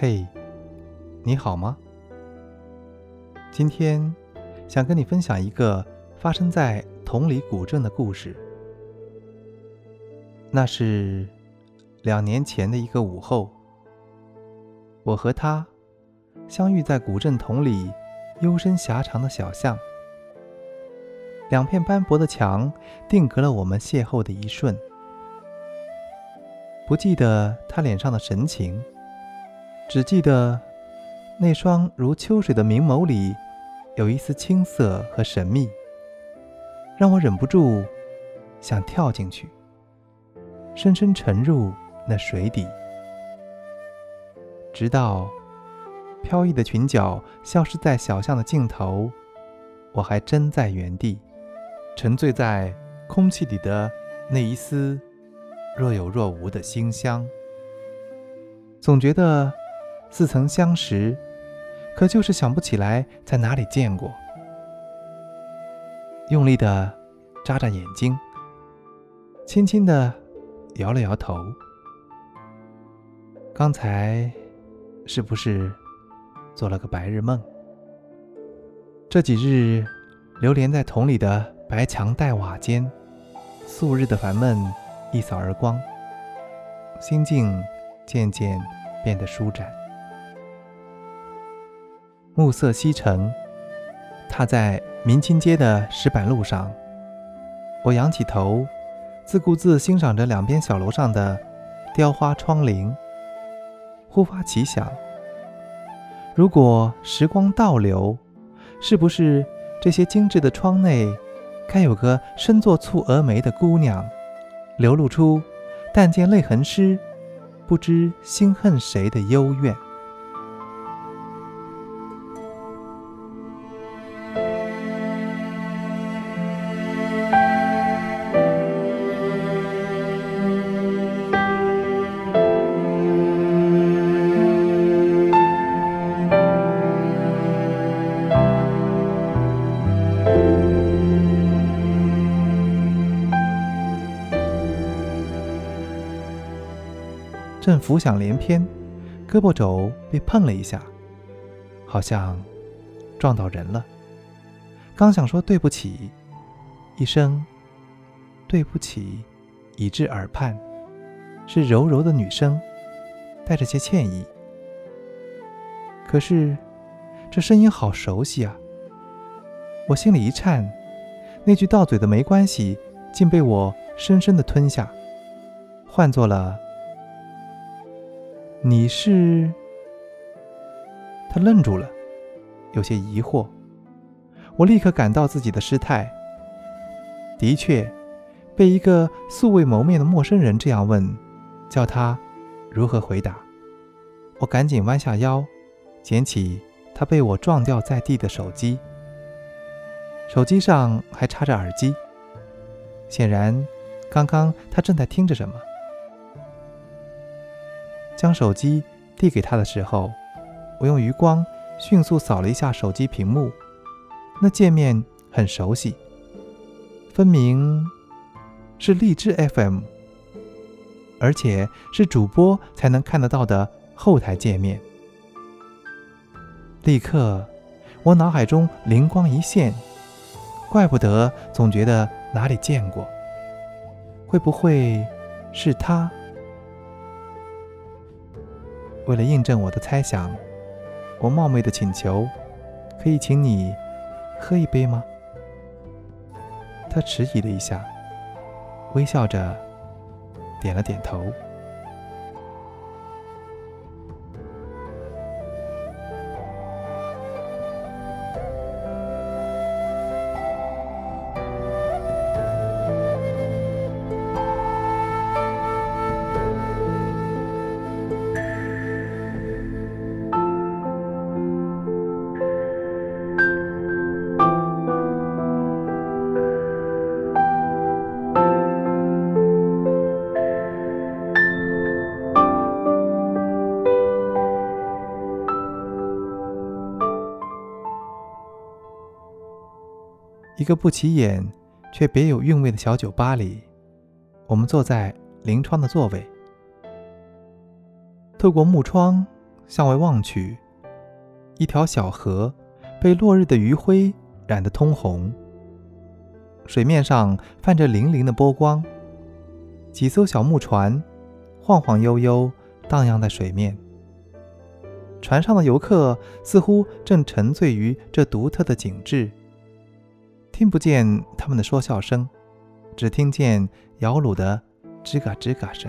嘿，你好吗？今天想跟你分享一个发生在同里古镇的故事。那是两年前的一个午后，我和他相遇在古镇同里幽深狭长的小巷，两片斑驳的墙定格了我们邂逅的一瞬。不记得他脸上的神情。只记得那双如秋水的明眸里有一丝青涩和神秘，让我忍不住想跳进去，深深沉入那水底，直到飘逸的裙角消失在小巷的尽头，我还真在原地，沉醉在空气里的那一丝若有若无的馨香，总觉得。似曾相识，可就是想不起来在哪里见过。用力的眨眨眼睛，轻轻的摇了摇头。刚才是不是做了个白日梦？这几日流连在桶里的白墙黛瓦间，素日的烦闷一扫而光，心境渐渐变得舒展。暮色西沉，踏在明清街的石板路上，我仰起头，自顾自欣赏着两边小楼上的雕花窗棂。忽发奇想：如果时光倒流，是不是这些精致的窗内，该有个身作蹙蛾眉的姑娘，流露出“但见泪痕湿，不知心恨谁”的幽怨？正浮想联翩，胳膊肘被碰了一下，好像撞到人了。刚想说对不起，一声“对不起”已至耳畔，是柔柔的女声，带着些歉意。可是这声音好熟悉啊！我心里一颤，那句到嘴的“没关系”竟被我深深的吞下，换作了。你是？他愣住了，有些疑惑。我立刻感到自己的失态。的确，被一个素未谋面的陌生人这样问，叫他如何回答？我赶紧弯下腰，捡起他被我撞掉在地的手机。手机上还插着耳机，显然，刚刚他正在听着什么。将手机递给他的时候，我用余光迅速扫了一下手机屏幕，那界面很熟悉，分明是荔枝 FM，而且是主播才能看得到的后台界面。立刻，我脑海中灵光一现，怪不得总觉得哪里见过，会不会是他？为了印证我的猜想，我冒昧的请求：“可以请你喝一杯吗？”他迟疑了一下，微笑着点了点头。一个不起眼却别有韵味的小酒吧里，我们坐在临窗的座位，透过木窗向外望去，一条小河被落日的余晖染得通红，水面上泛着粼粼的波光，几艘小木船晃晃悠悠荡漾在水面。船上的游客似乎正沉醉于这独特的景致，听不见他们的说笑声，只听见摇橹的吱嘎吱嘎声。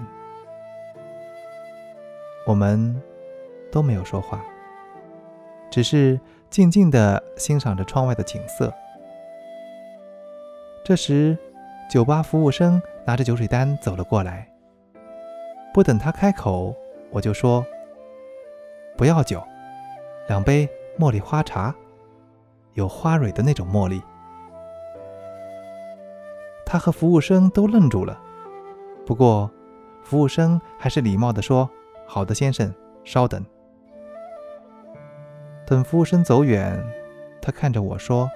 我们都没有说话，只是静静地欣赏着窗外的景色。这时，酒吧服务生拿着酒水单走了过来。不等他开口，我就说。不要酒，两杯茉莉花茶，有花蕊的那种茉莉。他和服务生都愣住了，不过服务生还是礼貌地说：“好的，先生，稍等。”等服务生走远，他看着我说：“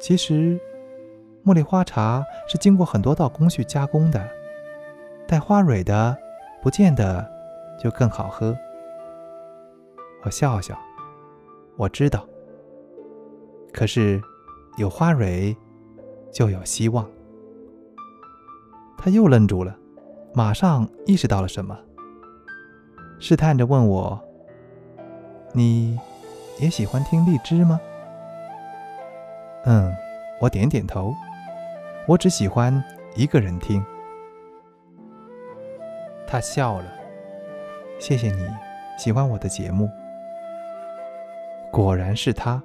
其实，茉莉花茶是经过很多道工序加工的，带花蕊的不见得就更好喝。”我笑笑，我知道。可是，有花蕊，就有希望。他又愣住了，马上意识到了什么，试探着问我：“你也喜欢听荔枝吗？”嗯，我点点头。我只喜欢一个人听。他笑了，谢谢你喜欢我的节目。果然是他。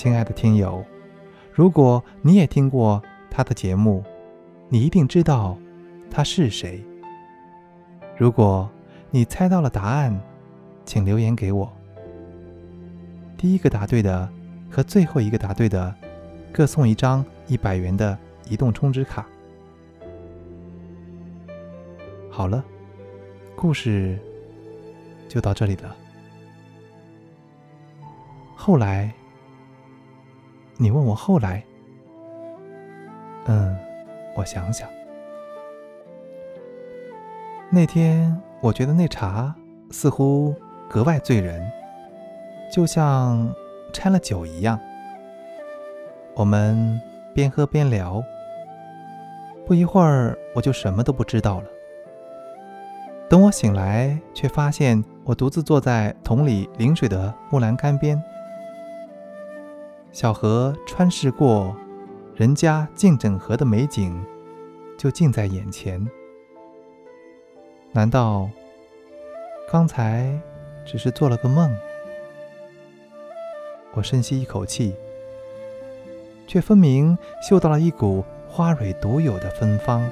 亲爱的听友，如果你也听过他的节目，你一定知道他是谁。如果你猜到了答案，请留言给我。第一个答对的和最后一个答对的，各送一张一百元的移动充值卡。好了，故事就到这里了。后来。你问我后来，嗯，我想想，那天我觉得那茶似乎格外醉人，就像掺了酒一样。我们边喝边聊，不一会儿我就什么都不知道了。等我醒来，却发现我独自坐在桶里临水的木栏杆边。小河穿逝过，人家静整河的美景就近在眼前。难道刚才只是做了个梦？我深吸一口气，却分明嗅到了一股花蕊独有的芬芳。